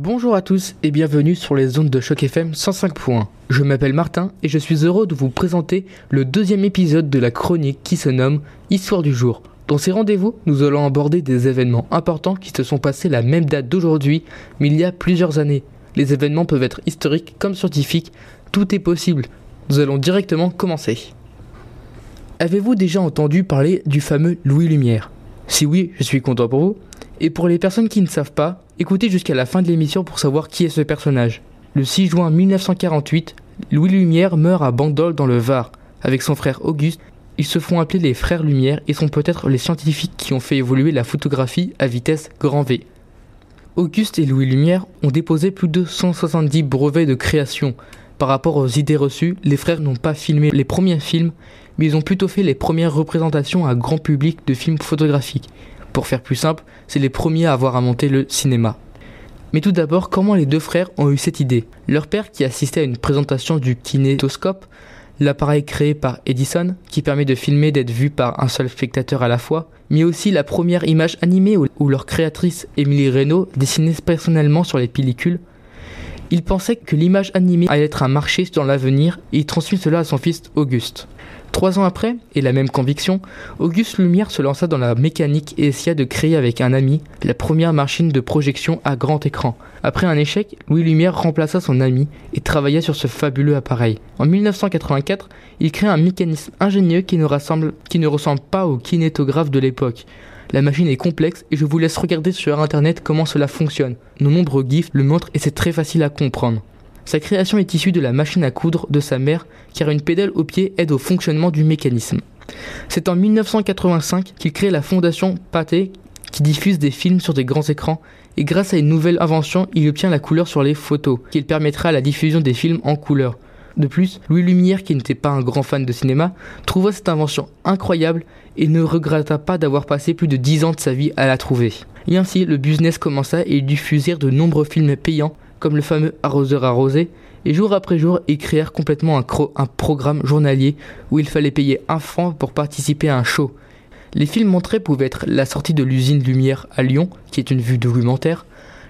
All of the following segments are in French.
Bonjour à tous et bienvenue sur les ondes de Choc FM 105.1. Je m'appelle Martin et je suis heureux de vous présenter le deuxième épisode de la chronique qui se nomme Histoire du jour. Dans ces rendez-vous, nous allons aborder des événements importants qui se sont passés la même date d'aujourd'hui, mais il y a plusieurs années. Les événements peuvent être historiques comme scientifiques, tout est possible. Nous allons directement commencer. Avez-vous déjà entendu parler du fameux Louis Lumière? Si oui, je suis content pour vous. Et pour les personnes qui ne savent pas, écoutez jusqu'à la fin de l'émission pour savoir qui est ce personnage. Le 6 juin 1948, Louis Lumière meurt à Bandol dans le Var. Avec son frère Auguste, ils se font appeler les frères Lumière et sont peut-être les scientifiques qui ont fait évoluer la photographie à vitesse grand V. Auguste et Louis Lumière ont déposé plus de 170 brevets de création. Par rapport aux idées reçues, les frères n'ont pas filmé les premiers films, mais ils ont plutôt fait les premières représentations à grand public de films photographiques. Pour faire plus simple, c'est les premiers à avoir inventé le cinéma. Mais tout d'abord, comment les deux frères ont eu cette idée? Leur père, qui assistait à une présentation du kinétoscope, l'appareil créé par Edison, qui permet de filmer d'être vu par un seul spectateur à la fois, mais aussi la première image animée où leur créatrice Émilie Reynaud dessinait personnellement sur les pellicules. Il pensait que l'image animée allait être un marché dans l'avenir et il transmit cela à son fils Auguste. Trois ans après, et la même conviction, Auguste Lumière se lança dans la mécanique et essaya de créer avec un ami la première machine de projection à grand écran. Après un échec, Louis Lumière remplaça son ami et travailla sur ce fabuleux appareil. En 1984, il crée un mécanisme ingénieux qui ne, qui ne ressemble pas au kinétographe de l'époque. La machine est complexe et je vous laisse regarder sur internet comment cela fonctionne. Nos nombreux gifs le montrent et c'est très facile à comprendre. Sa création est issue de la machine à coudre de sa mère, car une pédale au pied aide au fonctionnement du mécanisme. C'est en 1985 qu'il crée la fondation Pathé, qui diffuse des films sur des grands écrans, et grâce à une nouvelle invention, il obtient la couleur sur les photos, qui permettra la diffusion des films en couleur. De plus, Louis Lumière, qui n'était pas un grand fan de cinéma, trouva cette invention incroyable et ne regretta pas d'avoir passé plus de 10 ans de sa vie à la trouver. Et ainsi, le business commença et ils diffusèrent de nombreux films payants comme le fameux arroseur arrosé, et jour après jour, ils créèrent complètement un, un programme journalier où il fallait payer un franc pour participer à un show. Les films montrés pouvaient être la sortie de l'usine Lumière à Lyon, qui est une vue documentaire,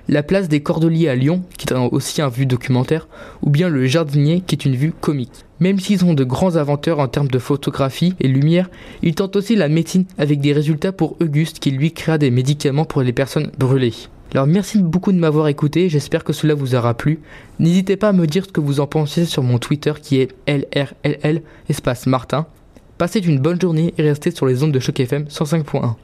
la place des Cordeliers à Lyon, qui est aussi un vue documentaire, ou bien le Jardinier, qui est une vue comique. Même s'ils sont de grands inventeurs en termes de photographie et lumière, ils tentent aussi la médecine avec des résultats pour Auguste qui lui créa des médicaments pour les personnes brûlées. Alors merci beaucoup de m'avoir écouté, j'espère que cela vous aura plu. N'hésitez pas à me dire ce que vous en pensez sur mon Twitter qui est LRLL espace Martin. Passez une bonne journée et restez sur les ondes de choc FM 105.1.